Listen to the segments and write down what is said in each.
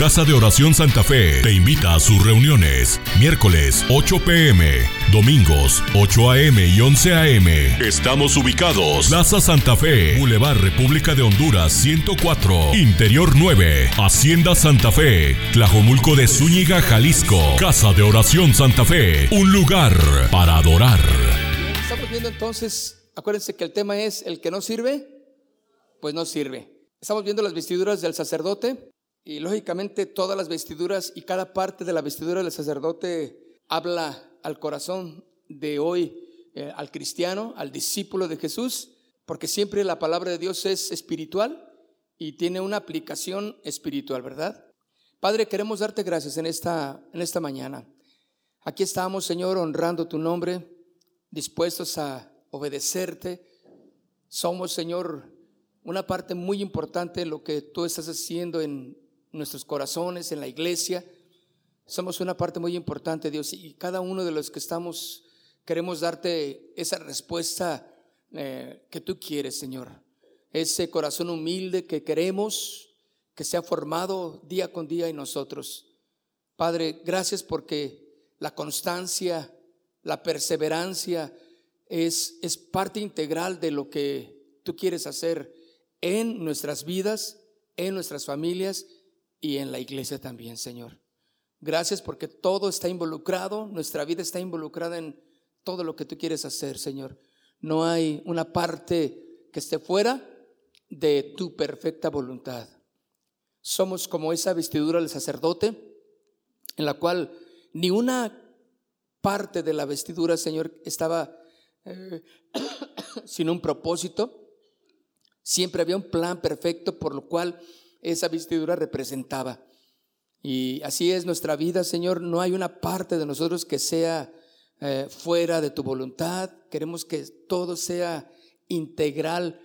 Casa de Oración Santa Fe te invita a sus reuniones. Miércoles 8 pm, domingos 8 am y 11 am. Estamos ubicados. Plaza Santa Fe, Boulevard República de Honduras 104, Interior 9, Hacienda Santa Fe, Tlajomulco de Zúñiga, Jalisco. Casa de Oración Santa Fe, un lugar para adorar. Estamos viendo entonces, acuérdense que el tema es el que no sirve, pues no sirve. Estamos viendo las vestiduras del sacerdote y lógicamente todas las vestiduras y cada parte de la vestidura del sacerdote habla al corazón de hoy, eh, al cristiano, al discípulo de Jesús, porque siempre la palabra de Dios es espiritual y tiene una aplicación espiritual, ¿verdad? Padre, queremos darte gracias en esta, en esta mañana. Aquí estamos, Señor, honrando tu nombre, dispuestos a obedecerte. Somos, Señor, una parte muy importante de lo que tú estás haciendo en nuestros corazones, en la iglesia. Somos una parte muy importante, Dios, y cada uno de los que estamos queremos darte esa respuesta eh, que tú quieres, Señor. Ese corazón humilde que queremos que sea formado día con día en nosotros. Padre, gracias porque la constancia, la perseverancia es, es parte integral de lo que tú quieres hacer en nuestras vidas, en nuestras familias y en la iglesia también, Señor. Gracias porque todo está involucrado, nuestra vida está involucrada en todo lo que tú quieres hacer, Señor. No hay una parte que esté fuera de tu perfecta voluntad. Somos como esa vestidura del sacerdote, en la cual ni una parte de la vestidura, Señor, estaba eh, sin un propósito, Siempre había un plan perfecto por lo cual esa vestidura representaba. Y así es nuestra vida, Señor. No hay una parte de nosotros que sea eh, fuera de tu voluntad. Queremos que todo sea integral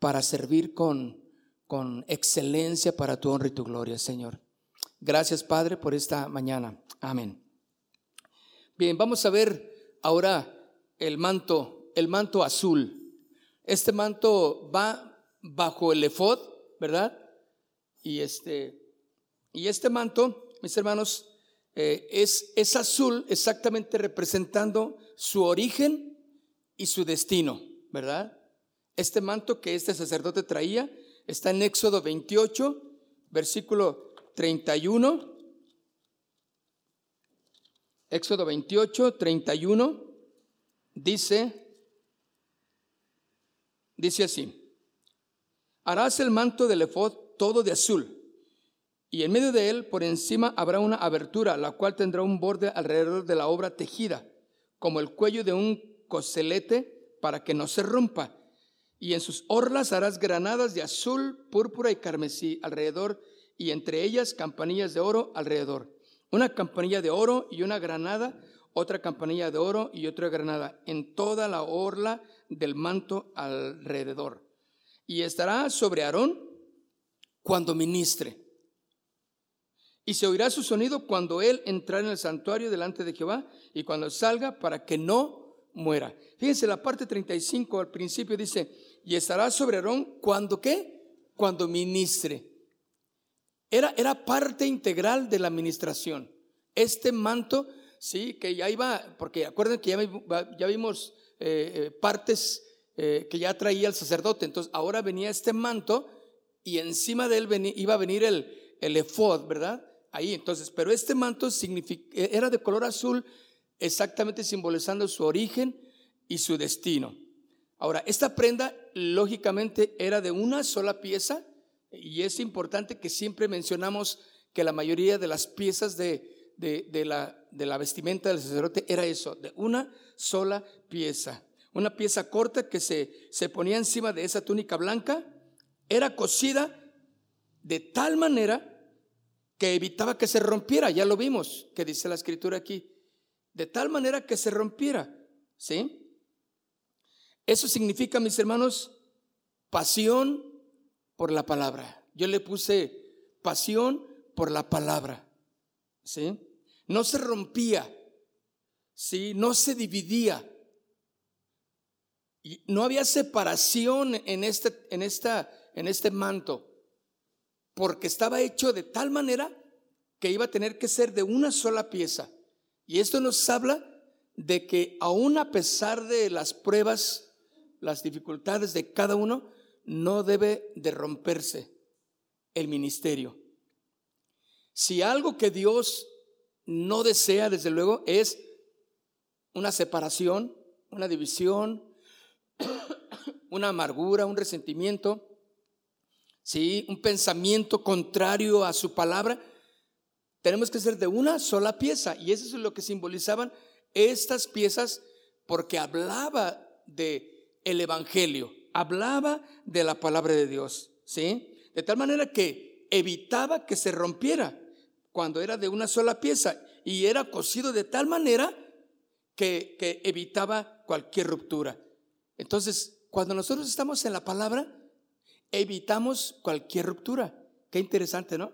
para servir con, con excelencia para tu honra y tu gloria, Señor. Gracias, Padre, por esta mañana. Amén. Bien, vamos a ver ahora el manto, el manto azul. Este manto va bajo el efod, ¿verdad? Y este, y este manto, mis hermanos, eh, es, es azul exactamente representando su origen y su destino, ¿verdad? Este manto que este sacerdote traía está en Éxodo 28, versículo 31. Éxodo 28, 31 dice, dice así. Harás el manto del efod todo de azul, y en medio de él, por encima, habrá una abertura, la cual tendrá un borde alrededor de la obra tejida, como el cuello de un coselete, para que no se rompa. Y en sus orlas harás granadas de azul, púrpura y carmesí alrededor, y entre ellas campanillas de oro alrededor. Una campanilla de oro y una granada, otra campanilla de oro y otra granada, en toda la orla del manto alrededor y estará sobre Aarón cuando ministre. Y se oirá su sonido cuando él entrara en el santuario delante de Jehová y cuando salga para que no muera. Fíjense, la parte 35 al principio dice, y estará sobre Aarón cuando qué? Cuando ministre. Era, era parte integral de la administración. Este manto, sí, que ya iba, porque acuerden que ya, ya vimos eh, eh, partes eh, que ya traía el sacerdote. Entonces ahora venía este manto y encima de él iba a venir el, el efod, ¿verdad? Ahí entonces, pero este manto e, era de color azul, exactamente simbolizando su origen y su destino. Ahora, esta prenda lógicamente era de una sola pieza y es importante que siempre mencionamos que la mayoría de las piezas de, de, la, de la vestimenta del sacerdote era eso, de una sola pieza una pieza corta que se, se ponía encima de esa túnica blanca, era cosida de tal manera que evitaba que se rompiera, ya lo vimos, que dice la escritura aquí, de tal manera que se rompiera, ¿sí? Eso significa, mis hermanos, pasión por la palabra. Yo le puse pasión por la palabra, ¿sí? No se rompía, ¿sí? No se dividía, no había separación en este, en, esta, en este manto, porque estaba hecho de tal manera que iba a tener que ser de una sola pieza. Y esto nos habla de que aún a pesar de las pruebas, las dificultades de cada uno, no debe de romperse el ministerio. Si algo que Dios no desea, desde luego, es una separación, una división, una amargura, un resentimiento, ¿sí? un pensamiento contrario a su palabra, tenemos que ser de una sola pieza. Y eso es lo que simbolizaban estas piezas porque hablaba de el evangelio, hablaba de la palabra de Dios, ¿sí? De tal manera que evitaba que se rompiera cuando era de una sola pieza y era cosido de tal manera que, que evitaba cualquier ruptura. Entonces, cuando nosotros estamos en la palabra, evitamos cualquier ruptura. Qué interesante, ¿no?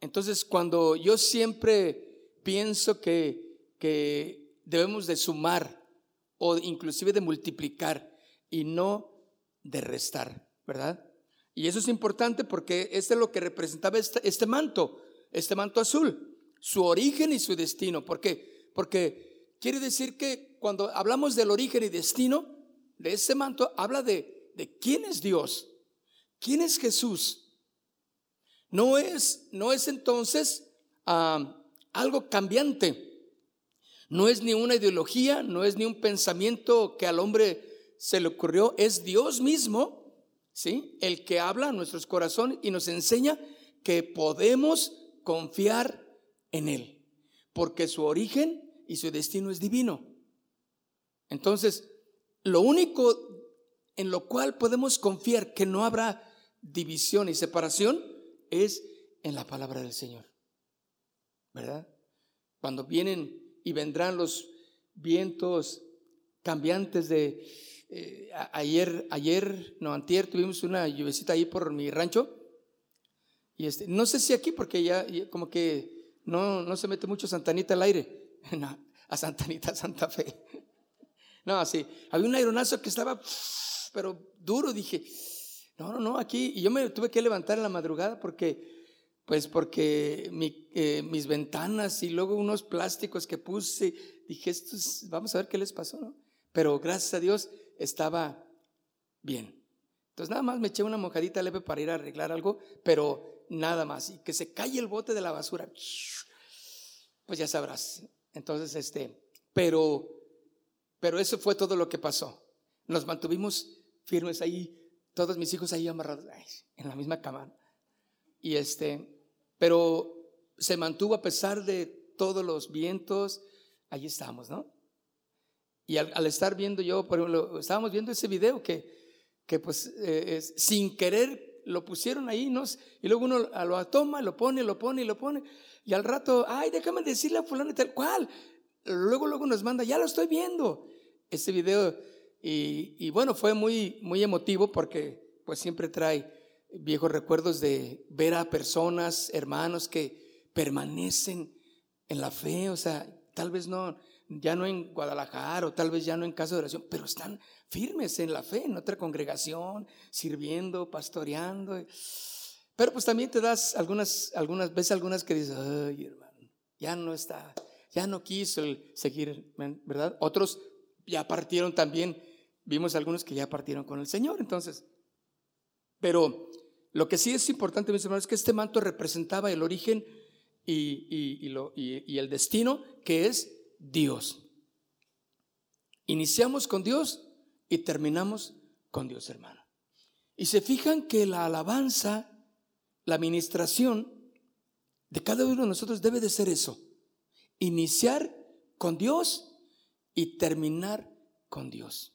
Entonces, cuando yo siempre pienso que, que debemos de sumar o inclusive de multiplicar y no de restar, ¿verdad? Y eso es importante porque este es lo que representaba este, este manto, este manto azul, su origen y su destino. ¿Por qué? Porque quiere decir que cuando hablamos del origen y destino de ese manto, habla de, de quién es Dios, quién es Jesús, no es, no es entonces algo cambiante. No es ni una ideología, no es ni un pensamiento que al hombre se le ocurrió, es Dios mismo, ¿sí? El que habla a nuestros corazones y nos enseña que podemos confiar en Él, porque su origen y su destino es divino. Entonces, lo único en lo cual podemos confiar que no habrá división y separación es en la palabra del Señor. ¿Verdad? Cuando vienen y vendrán los vientos cambiantes de eh, ayer, ayer, no, antier tuvimos una lluvecita ahí por mi rancho. Y este, no sé si aquí, porque ya, como que no, no se mete mucho Santanita al aire. a Santanita, Santa Fe. No, así. Había un aeronazo que estaba, pero duro, dije, no, no, no, aquí, y yo me tuve que levantar en la madrugada porque, pues porque eh, mis ventanas y luego unos plásticos que puse, dije, estos, vamos a ver qué les pasó, ¿no? Pero gracias a Dios estaba bien. Entonces nada más me eché una mojadita leve para ir a arreglar algo, pero nada más. Y que se calle el bote de la basura, pues ya sabrás. Entonces, este, pero, pero eso fue todo lo que pasó. Nos mantuvimos firmes ahí todos mis hijos ahí amarrados en la misma cama. Y este, pero se mantuvo a pesar de todos los vientos, allí estamos, ¿no? Y al, estar viendo yo, por ejemplo, estábamos viendo ese video que, que pues eh, sin querer lo pusieron ahí, ¿no? Y luego uno lo toma, lo pone, lo pone lo pone. Y al rato, ay, déjame decirle a fulano tal cual. Luego, luego nos manda, ya lo estoy viendo. Ese video y, bueno, fue muy, muy emotivo porque pues siempre trae viejos recuerdos de ver a personas, hermanos que permanecen en la fe, o sea, tal vez no, ya no en Guadalajara o tal vez ya no en casa de oración, pero están firmes en la fe, en otra congregación, sirviendo, pastoreando. Pero pues también te das algunas, algunas veces algunas que dices, ay hermano, ya no está, ya no quiso seguir, ¿verdad? Otros ya partieron también Vimos algunos que ya partieron con el Señor, entonces. Pero lo que sí es importante, mis hermanos, es que este manto representaba el origen y, y el destino que es Dios. Iniciamos con Dios y terminamos con Dios, hermano. Y se fijan que la alabanza, la administración de cada uno de nosotros debe de ser eso. Iniciar con Dios y terminar con Dios.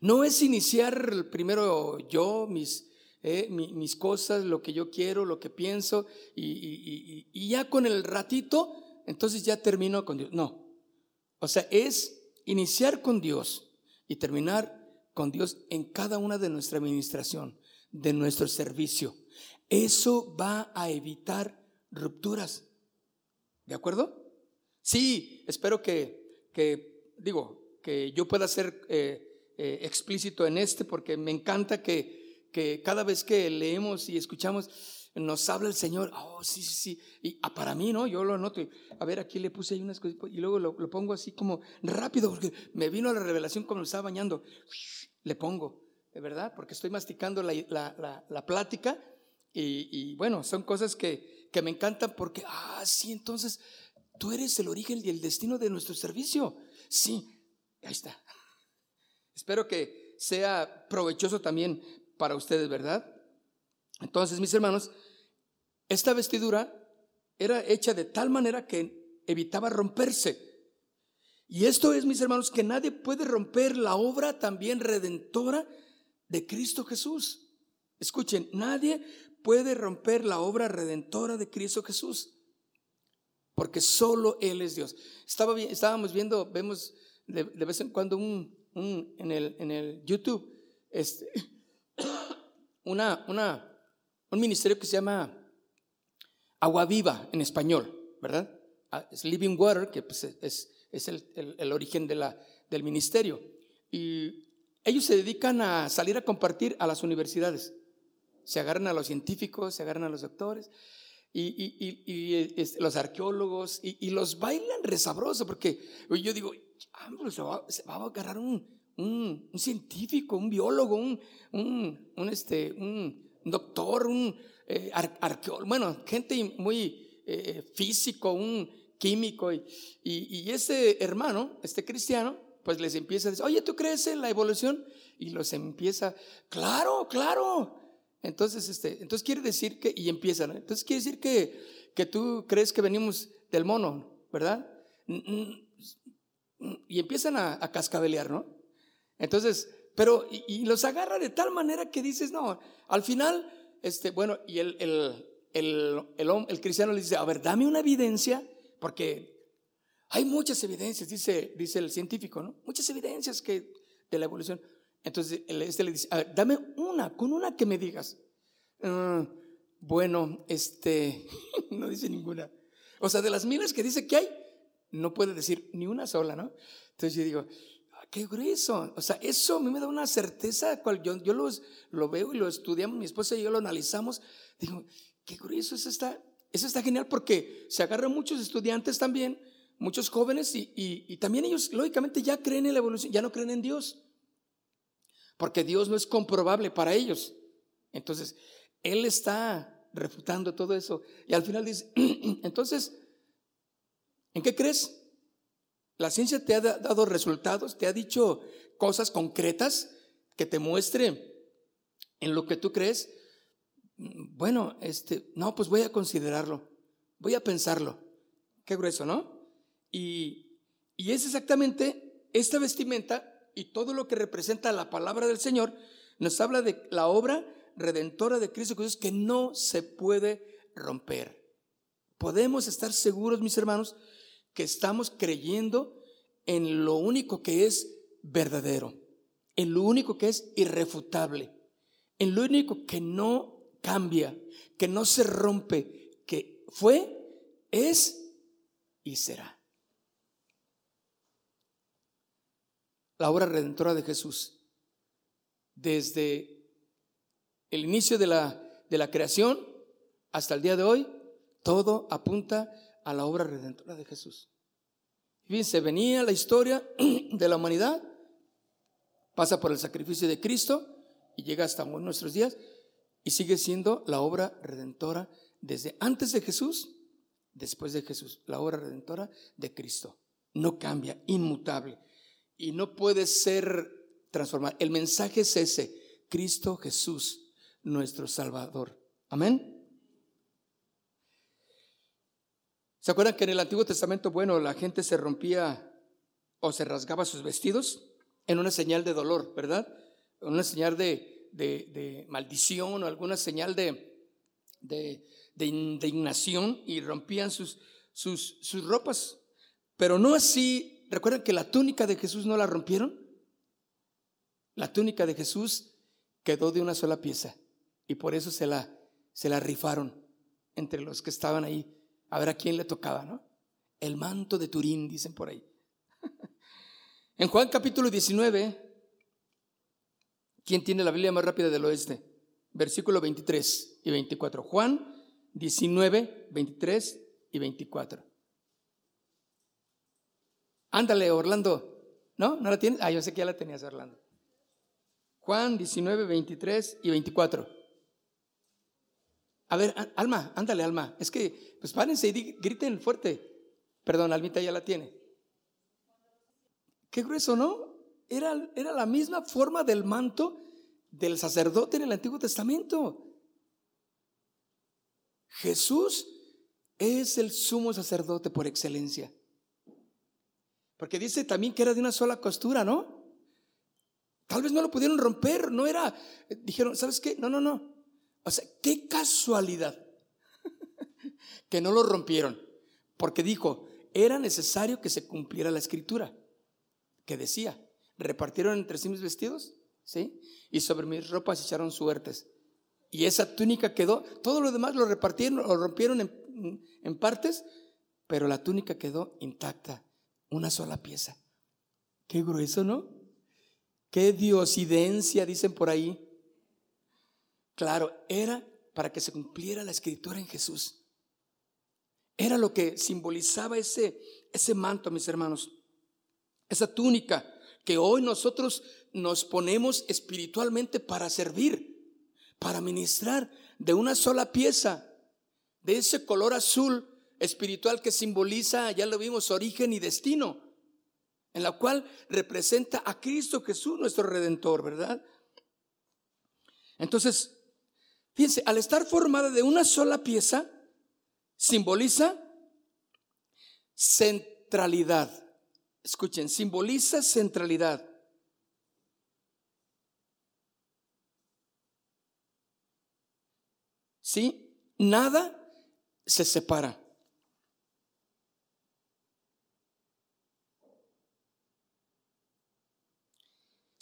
No es iniciar primero yo, mis, eh, cosas, lo que yo quiero, lo que pienso, y, ya con el ratito, entonces ya termino con Dios. No. O sea, es iniciar con Dios y terminar con Dios en cada una de nuestra administración, de nuestro servicio. Eso va a evitar rupturas. ¿De acuerdo? Sí, espero que, que digo, que yo pueda ser eh, eh, explícito en este porque me encanta que, que, cada vez que leemos y escuchamos, nos habla el Señor. Oh, sí, sí, sí. Y ah, para mí, ¿no? Yo lo anoto. A ver, aquí le puse ahí unas cosas y luego lo, pongo así como rápido porque me vino la revelación cuando me estaba bañando. Le pongo, verdad, porque estoy masticando la, plática y, bueno, son cosas que, que me encantan porque, ah, sí, entonces tú eres el origen y el destino de nuestro servicio. Sí, ahí está. Espero que sea provechoso también para ustedes, ¿verdad? Entonces, mis hermanos, esta vestidura era hecha de tal manera que evitaba romperse. Y esto es, mis hermanos, que nadie puede romper la obra también redentora de Cristo Jesús. Escuchen, nadie puede romper la obra redentora de Cristo Jesús, porque solo Él es Dios. Estaba, estábamos viendo, vemos de, vez en cuando un, en, el, en el YouTube este, una, una, un ministerio que se llama Agua Viva en español, ¿verdad? Ah, es Living Water, que pues, es, es el, el, origen de la, del ministerio. Y ellos se dedican a salir a compartir a las universidades. Se agarran a los científicos, se agarran a los doctores y, y, y, este, los arqueólogos y, los bailan resabroso porque yo digo, se, va, se, va, a agarrar un, un, un científico, un biólogo, un, un, un este, un doctor, un eh, arqueólogo, bueno, gente muy eh, físico, un químico. Y, y, ese hermano, este cristiano, pues les empieza a decir, oye, ¿tú crees en la evolución? Y los empieza, claro, claro. Entonces, este, entonces quiere decir que, y empiezan, entonces quiere decir que, que tú crees que venimos del mono, ¿verdad? Y empiezan a, cascabelear, ¿no? Entonces, pero, y, los agarra de tal manera que dices, no, al final, este, bueno, y el, el, el, el, cristiano le dice, a ver, dame una evidencia, porque hay muchas evidencias, dice, dice el científico, ¿no? Muchas evidencias que, de la evolución. Entonces, este le dice, dame una, con una que me digas. Ah, bueno, este, no dice ninguna. O sea, de las miles que dice que hay, no puede decir ni una sola, ¿no? Entonces yo digo, qué grueso. O sea, eso a mí me da una certeza, cual yo, yo lo veo y lo estudiamos, mi esposa y yo lo analizamos. Digo, qué grueso, eso está, eso está genial porque se agarran muchos estudiantes también, muchos jóvenes, y, y, también ellos, lógicamente, ya creen en la evolución, ya no creen en Dios. Porque Dios no es comprobable para ellos. Entonces, Él está refutando todo eso. Y al final dice, entonces, ¿en qué crees? La ciencia te ha dado resultados, te ha dicho cosas concretas que te muestre en lo que tú crees. Bueno, este, no, pues voy a considerarlo, voy a pensarlo. Qué grueso, ¿no? Y, y es exactamente esta vestimenta y todo lo que representa la palabra del Señor nos habla de la obra redentora de Cristo Jesús que no se puede romper. Podemos estar seguros, mis hermanos, que estamos creyendo en lo único que es verdadero, en lo único que es irrefutable, en lo único que no cambia, que no se rompe, que fue, es y será. La obra redentora de Jesús, desde el inicio de la, de la creación hasta el día de hoy, todo apunta a la obra redentora de Jesús. Fíjense, venía la historia de la humanidad, pasa por el sacrificio de Cristo y llega hasta nuestros días y sigue siendo la obra redentora desde antes de Jesús, después de Jesús, la obra redentora de Cristo. No cambia, inmutable. Y no puede ser transformada. El mensaje es ese, Cristo Jesús, nuestro Salvador. Amén. ¿Se acuerdan que en el Antiguo Testamento, bueno, la gente se rompía o se rasgaba sus vestidos en una señal de dolor, ¿verdad? Una señal de, de, maldición o alguna señal de, de, indignación y rompían sus, sus, sus ropas. Pero no así, ¿recuerdan que la túnica de Jesús no la rompieron? La túnica de Jesús quedó de una sola pieza y por eso se la, se la rifaron entre los que estaban ahí a ver a quién le tocaba, ¿no? El manto de Turín, dicen por ahí. en Juan capítulo 19, ¿quién tiene la Biblia más rápida del oeste? versículo 23 y 24. Juan 19, 23 y 24. Ándale, Orlando. ¿No? ¿No la tienes? Ah, yo sé que ya la tenías, Orlando. Juan 19, 23 y 24. A ver, Alma, ándale, Alma. Es que, pues párense y griten fuerte. Perdón, Almita ya la tiene. Qué grueso, ¿no? Era, era la misma forma del manto del sacerdote en el Antiguo Testamento. Jesús es el sumo sacerdote por excelencia. Porque dice también que era de una sola costura, ¿no? Tal vez no lo pudieron romper, no era. Dijeron, ¿sabes qué? No, no, no. O sea, qué casualidad que no lo rompieron. Porque dijo, era necesario que se cumpliera la escritura que decía, repartieron entre sí mis vestidos, ¿sí? Y sobre mis ropas echaron suertes. Y esa túnica quedó, todo lo demás lo repartieron, lo rompieron en, en partes, pero la túnica quedó intacta, una sola pieza. Qué grueso, ¿no? Qué diosidencia, dicen por ahí. Claro, era para que se cumpliera la escritura en Jesús. Era lo que simbolizaba ese, ese manto, mis hermanos esa túnica que hoy nosotros nos ponemos espiritualmente para servir, para ministrar de una sola pieza, de ese color azul espiritual que simboliza, ya lo vimos, origen y destino, en la cual representa a Cristo Jesús, nuestro redentor, ¿verdad? Entonces, fíjense, al estar formada de una sola pieza, simboliza centralidad. Escuchen, simboliza centralidad. ¿Sí? Nada se separa.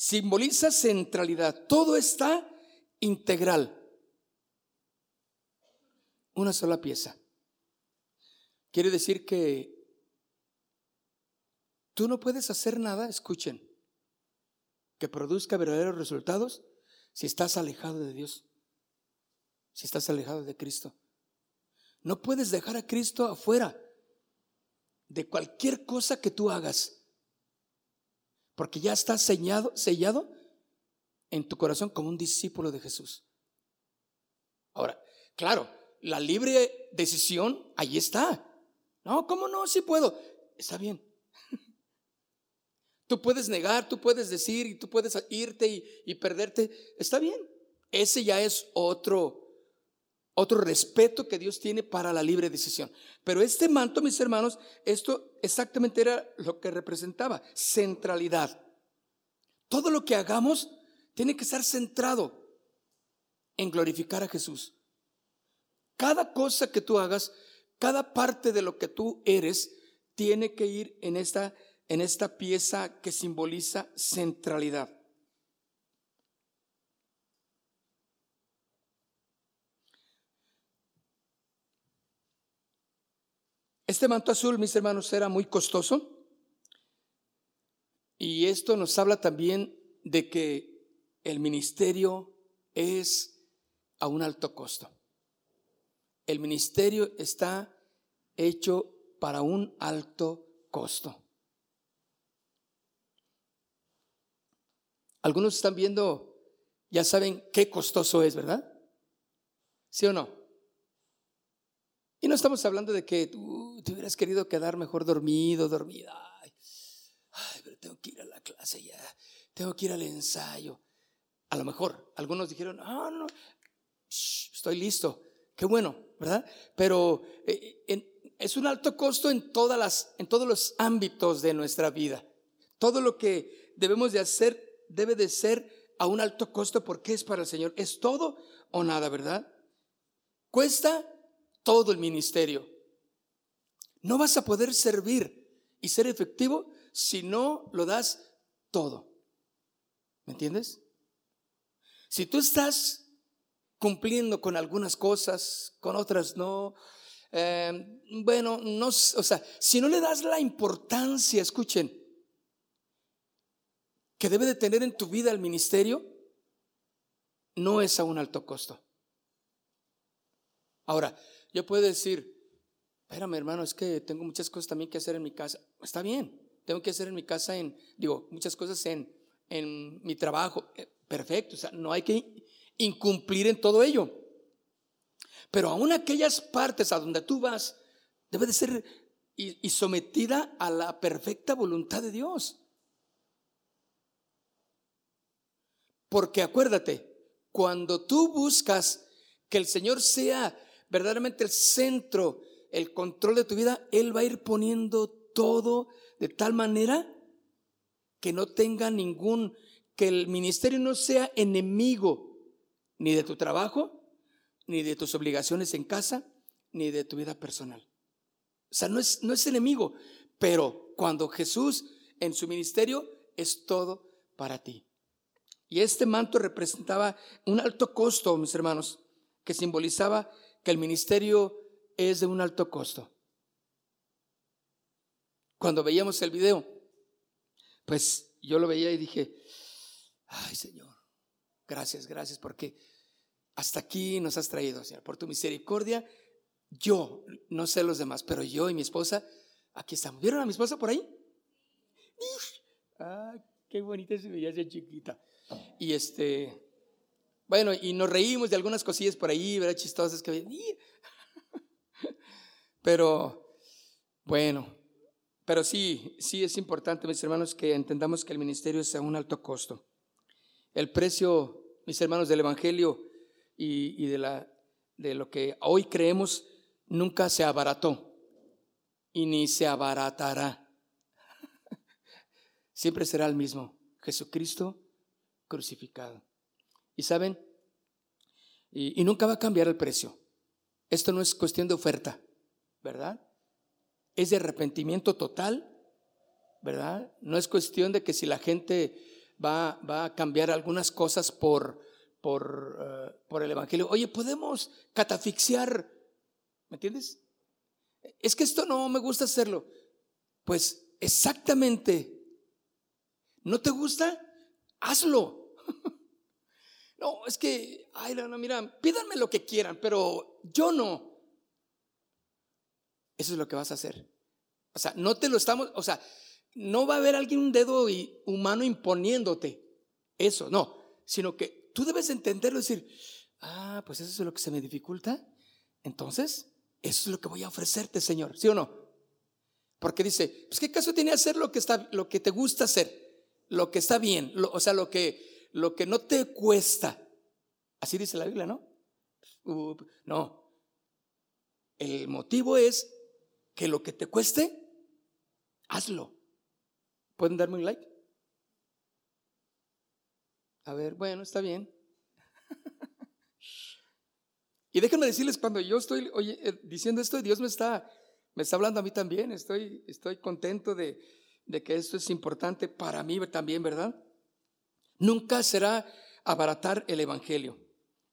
Simboliza centralidad. Todo está integral. Una sola pieza. Quiere decir que Tú no puedes hacer nada, escuchen, que produzca verdaderos resultados si estás alejado de Dios, si estás alejado de Cristo. No puedes dejar a Cristo afuera de cualquier cosa que tú hagas, porque ya estás sellado, en tu corazón como un discípulo de Jesús. Ahora, claro, la libre decisión ahí está. No, ¿cómo no? Sí puedo. Está bien. Tú puedes negar, tú puedes decir y tú puedes irte y, perderte. Está bien. Ese ya es otro, otro respeto que Dios tiene para la libre decisión. Pero este manto, mis hermanos, esto exactamente era lo que representaba, centralidad. Todo lo que hagamos tiene que estar centrado en glorificar a Jesús. Cada cosa que tú hagas, cada parte de lo que tú eres, tiene que ir en esta en esta pieza que simboliza centralidad. Este manto azul, mis hermanos, era muy costoso. Y esto nos habla también de que el ministerio es a un alto costo. El ministerio está hecho para un alto costo. Algunos están viendo, ya saben qué costoso es, ¿verdad? ¿Sí o no? Y no estamos hablando de que tú te hubieras querido quedar mejor dormido, dormida. Ay, pero tengo que ir a la clase ya, tengo que ir al ensayo. A lo mejor algunos dijeron, ah, no, estoy listo. Qué bueno, ¿verdad? Pero eh, es un alto costo en, todas las, en todos los ámbitos de nuestra vida. Todo lo que debemos de hacer debe de ser a un alto costo porque es para el Señor. Es todo o nada, ¿verdad? Cuesta todo el ministerio. No vas a poder servir y ser efectivo si no lo das todo. ¿Me entiendes? Si tú estás cumpliendo con algunas cosas, con otras no, eh, bueno, no, o sea, si no le das la importancia, escuchen, que debe de tener en tu vida el ministerio, no es a un alto costo. Ahora, yo puedo decir, espérame hermano, es que tengo muchas cosas también que hacer en mi casa. Está bien, tengo que hacer en mi casa, en, digo, muchas cosas en, en mi trabajo. Eh, perfecto, o sea, no hay que incumplir en todo ello. Pero aún aquellas partes a donde tú vas, debe de ser y sometida a la perfecta voluntad de Dios. Porque acuérdate, cuando tú buscas que el Señor sea verdaderamente el centro, el control de tu vida, Él va a ir poniendo todo de tal manera que no tenga ningún, que el ministerio no sea enemigo ni de tu trabajo, ni de tus obligaciones en casa, ni de tu vida personal. O sea, no es, no es enemigo, pero cuando Jesús en su ministerio es todo para ti. Y este manto representaba un alto costo, mis hermanos, que simbolizaba que el ministerio es de un alto costo. Cuando veíamos el video, pues yo lo veía y dije, ay Señor, gracias, gracias, porque hasta aquí nos has traído, Señor, por tu misericordia. Yo, no sé los demás, pero yo y mi esposa, aquí estamos. ¿Vieron a mi esposa por ahí? Ah, qué bonita se veía esa chiquita. Y este, bueno, y nos reímos de algunas cosillas por ahí, ¿verdad? Chistosas que Pero, bueno, pero sí, sí es importante, mis hermanos, que entendamos que el ministerio es a un alto costo. El precio, mis hermanos, del Evangelio y, y de, la, de lo que hoy creemos nunca se abarató y ni se abaratará. Siempre será el mismo, Jesucristo crucificado. Y saben, y, nunca va a cambiar el precio. Esto no es cuestión de oferta, ¿verdad? Es de arrepentimiento total, ¿verdad? No es cuestión de que si la gente va, va a cambiar algunas cosas por, por, eh, por el Evangelio. Oye, podemos catafixiar, ¿me entiendes? Es que esto no me gusta hacerlo. Pues exactamente. ¿No te gusta? hazlo. No, es que, ay, no, mira, pídanme lo que quieran, pero yo no. Eso es lo que vas a hacer. O sea, no te lo estamos, o sea, no va a haber alguien un dedo humano imponiéndote eso, no, sino que tú debes entenderlo y decir, ah, pues eso es lo que se me dificulta. Entonces, eso es lo que voy a ofrecerte, Señor, ¿sí o no? Porque dice, pues qué caso tiene hacer lo que está, lo que te gusta hacer lo que está bien, o sea, lo que, lo que no te cuesta. Así dice la Biblia, ¿no? no. El motivo es que lo que te cueste, hazlo. ¿Pueden darme un like? A ver, bueno, está bien. y déjenme decirles, cuando yo estoy oye, eh, diciendo esto, Dios me está, me está hablando a mí también. Estoy, estoy contento de, de que esto es importante para mí también, ¿verdad? Nunca será abaratar el Evangelio.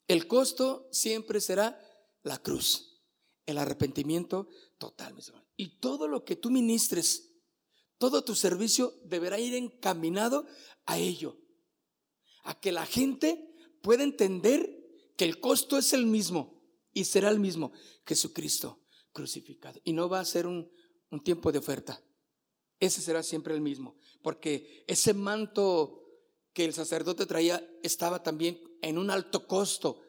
El costo siempre será la cruz, el arrepentimiento total. Y todo lo que tú ministres, todo tu servicio deberá ir encaminado a ello, a que la gente pueda entender que el costo es el mismo y será el mismo, Jesucristo crucificado. Y no va a ser un, un tiempo de oferta ese será siempre el mismo, porque ese manto que el sacerdote traía estaba también en un alto costo.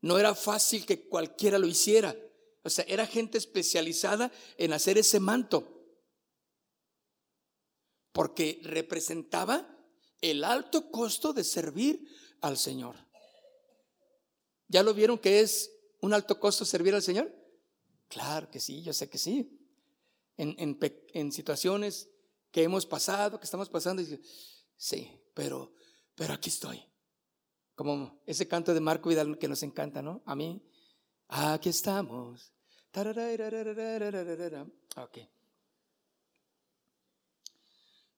No era fácil que cualquiera lo hiciera. O sea, era gente especializada en hacer ese manto. Porque representaba el alto costo de servir al Señor. ¿Ya lo vieron que es un alto costo servir al Señor? Claro que sí, yo sé que sí en, situaciones que hemos pasado, que estamos pasando, sí, pero, pero aquí estoy. Como ese canto de Marco Vidal que nos encanta, ¿no? A mí, aquí estamos. Ok.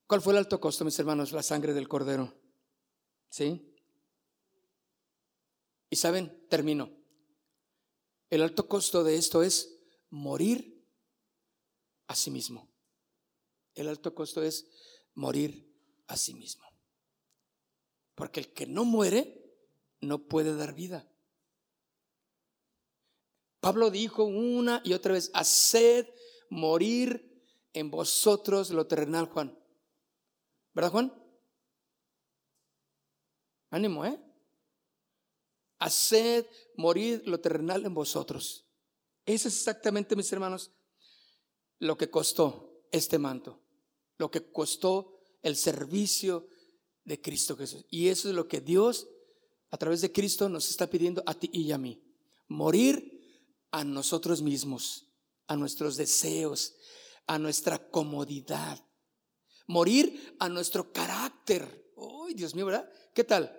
¿Cuál fue el alto costo, mis hermanos? La sangre del cordero. ¿Sí? Y saben, termino. El alto costo de esto es morir a sí mismo. El alto costo es morir a sí mismo. Porque el que no muere no puede dar vida. Pablo dijo una y otra vez, haced morir en vosotros lo terrenal, Juan. ¿Verdad, Juan? Ánimo, ¿eh? Haced morir lo terrenal en vosotros. Eso es exactamente, mis hermanos, lo que costó este manto, lo que costó el servicio de Cristo Jesús. Y eso es lo que Dios, a través de Cristo, nos está pidiendo a ti y a mí. Morir a nosotros mismos, a nuestros deseos, a nuestra comodidad. Morir a nuestro carácter. ¡Ay, Dios mío, ¿verdad? ¿Qué tal?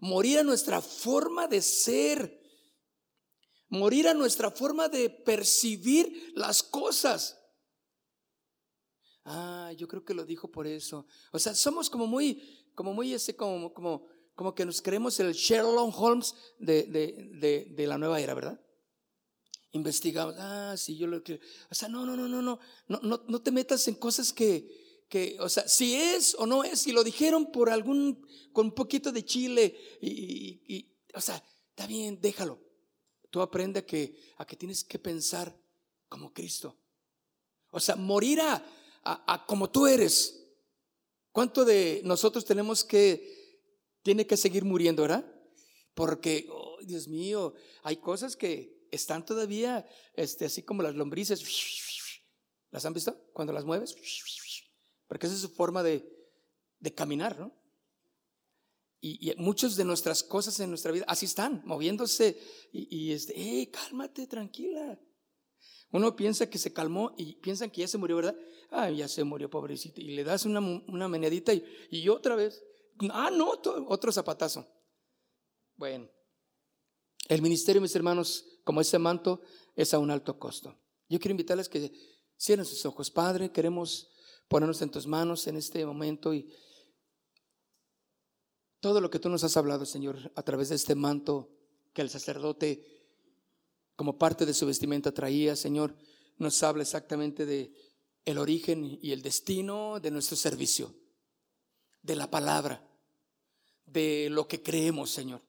Morir a nuestra forma de ser. Morir a nuestra forma de percibir las cosas. Ah, yo creo que lo dijo por eso. O sea, somos como muy, como muy ese, como, como, como que nos creemos el Sherlock Holmes de, de, de, la nueva era, ¿verdad? Investigamos, ah, sí, yo lo que, o sea, no, no, no, no, no, no, no, te metas en cosas que, que, o sea, si es o no es, si lo dijeron por algún, con un poquito de chile, y, y, o sea, está bien, déjalo. Tú aprende que, a que tienes que pensar como Cristo. O sea, morir a, a, como tú eres. ¿Cuánto de nosotros tenemos que, tiene que seguir muriendo, verdad? Porque, oh, Dios mío, hay cosas que están todavía, este, así como las lombrices. ¿Las han visto? Cuando las mueves. Porque esa es su forma de, de caminar, ¿no? Y, y, muchas de nuestras cosas en nuestra vida así están, moviéndose. Y, y este, hey, cálmate, tranquila. Uno piensa que se calmó y piensan que ya se murió, ¿verdad? Ah, ya se murió, pobrecito. Y le das una, una y, y otra vez. Ah, no, otro zapatazo. Bueno, el ministerio, mis hermanos, como ese manto, es a un alto costo. Yo quiero invitarles que cierren sus ojos. Padre, queremos ponernos en tus manos en este momento y todo lo que tú nos has hablado, Señor, a través de este manto que el sacerdote como parte de su vestimenta traía, Señor, nos habla exactamente de el origen y el destino de nuestro servicio, de la palabra, de lo que creemos, Señor.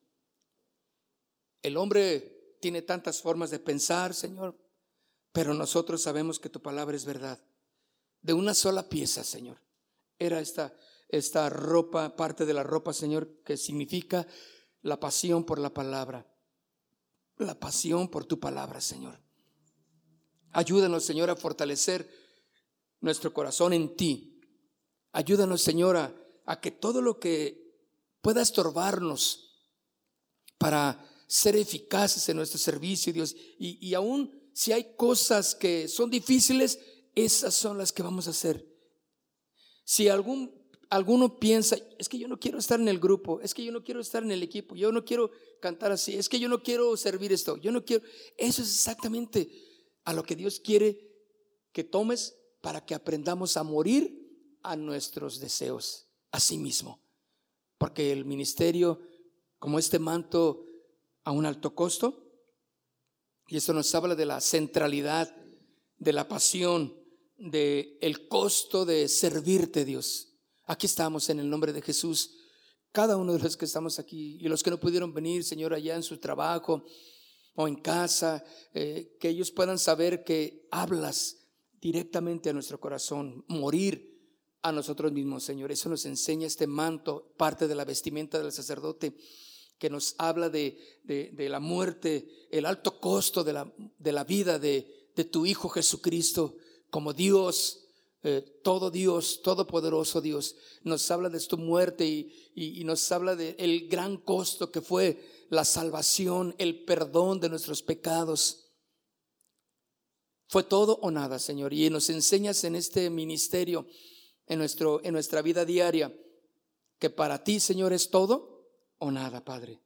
El hombre tiene tantas formas de pensar, Señor, pero nosotros sabemos que tu palabra es verdad. De una sola pieza, Señor. Era esta, esta ropa, parte de la ropa, Señor, que significa la pasión por la palabra la pasión por tu palabra, Señor. Ayúdanos, Señor, a fortalecer nuestro corazón en ti. Ayúdanos, Señor, a, que todo lo que pueda estorbarnos para ser eficaces en nuestro servicio, Dios, y, y aún si hay cosas que son difíciles, esas son las que vamos a hacer. Si algún alguno piensa, es que yo no quiero estar en el grupo, es que yo no quiero estar en el equipo, yo no quiero cantar así, es que yo no quiero servir esto, yo no quiero. Eso es exactamente a lo que Dios quiere que tomes para que aprendamos a morir a nuestros deseos, a sí mismo. Porque el ministerio, como este manto a un alto costo, y esto nos habla de la centralidad, de la pasión, de el costo de servirte, Dios. Aquí estamos en el nombre de Jesús. Cada uno de los que estamos aquí y los que no pudieron venir, Señor, allá en su trabajo o en casa, eh, que ellos puedan saber que hablas directamente a nuestro corazón, morir a nosotros mismos, Señor. Eso nos enseña este manto, parte de la vestimenta del sacerdote, que nos habla de, de, la muerte, el alto costo de la, de la vida de, de tu Hijo Jesucristo como Dios eh, todo Dios, todopoderoso Dios, nos habla de tu muerte y, nos habla del el gran costo que fue la salvación, el perdón de nuestros pecados. Fue todo o nada, Señor. Y nos enseñas en este ministerio, en, nuestro, en nuestra vida diaria, que para ti, Señor, es todo o nada, Padre.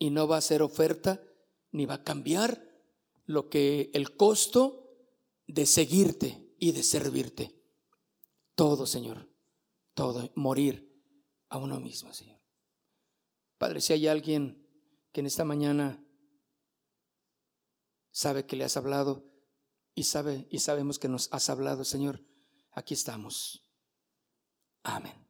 Y no va a ser oferta ni va a cambiar lo que el costo de seguirte y de servirte. Todo, Señor, todo, morir a uno mismo, Señor. Padre, si hay alguien que en esta mañana sabe que le has hablado y sabe y sabemos que nos has hablado, Señor, aquí estamos. Amén.